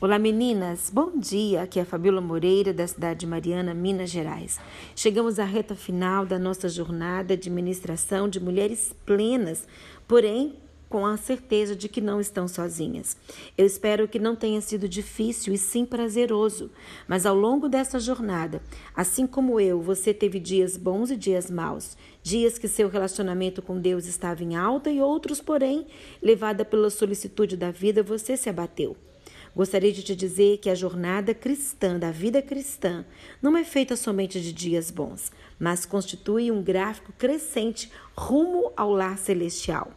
Olá meninas, bom dia. Aqui é a Fabiola Moreira, da cidade de Mariana, Minas Gerais. Chegamos à reta final da nossa jornada de ministração de mulheres plenas, porém com a certeza de que não estão sozinhas. Eu espero que não tenha sido difícil e sim prazeroso, mas ao longo dessa jornada, assim como eu, você teve dias bons e dias maus, dias que seu relacionamento com Deus estava em alta e outros, porém, levada pela solicitude da vida, você se abateu. Gostaria de te dizer que a jornada cristã, da vida cristã, não é feita somente de dias bons, mas constitui um gráfico crescente rumo ao lar celestial.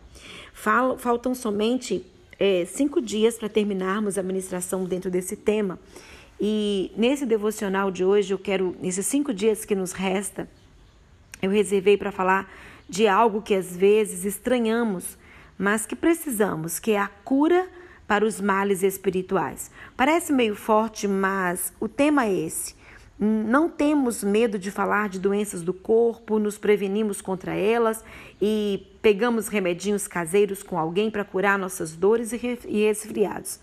Faltam somente é, cinco dias para terminarmos a ministração dentro desse tema. E nesse devocional de hoje, eu quero, nesses cinco dias que nos resta, eu reservei para falar de algo que às vezes estranhamos, mas que precisamos, que é a cura para os males espirituais. Parece meio forte, mas o tema é esse. Não temos medo de falar de doenças do corpo, nos prevenimos contra elas e pegamos remedinhos caseiros com alguém para curar nossas dores e resfriados.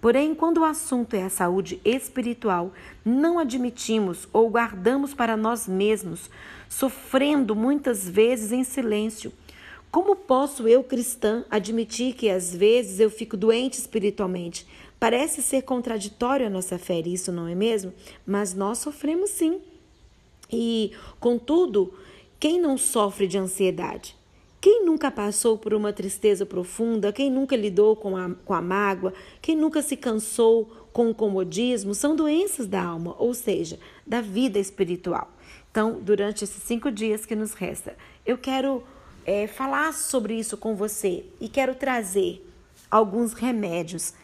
Porém, quando o assunto é a saúde espiritual, não admitimos ou guardamos para nós mesmos, sofrendo muitas vezes em silêncio como posso eu, cristã, admitir que às vezes eu fico doente espiritualmente? Parece ser contraditório a nossa fé, isso não é mesmo? Mas nós sofremos sim. E, contudo, quem não sofre de ansiedade? Quem nunca passou por uma tristeza profunda? Quem nunca lidou com a, com a mágoa? Quem nunca se cansou com o comodismo? São doenças da alma, ou seja, da vida espiritual. Então, durante esses cinco dias que nos resta, eu quero é, falar sobre isso com você e quero trazer alguns remédios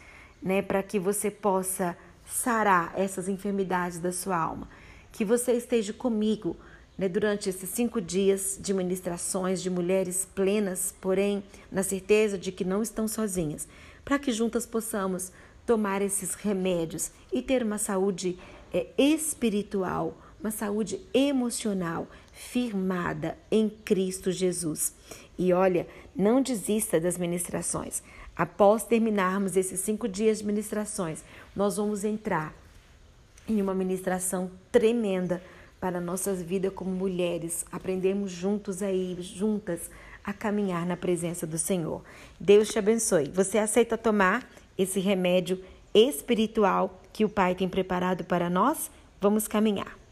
né, para que você possa sarar essas enfermidades da sua alma. Que você esteja comigo né, durante esses cinco dias de ministrações de mulheres plenas, porém na certeza de que não estão sozinhas, para que juntas possamos tomar esses remédios e ter uma saúde é, espiritual uma saúde emocional firmada em Cristo Jesus. E olha, não desista das ministrações. Após terminarmos esses cinco dias de ministrações, nós vamos entrar em uma ministração tremenda para nossas vidas como mulheres. Aprendemos juntos aí, juntas, a caminhar na presença do Senhor. Deus te abençoe. Você aceita tomar esse remédio espiritual que o Pai tem preparado para nós? Vamos caminhar.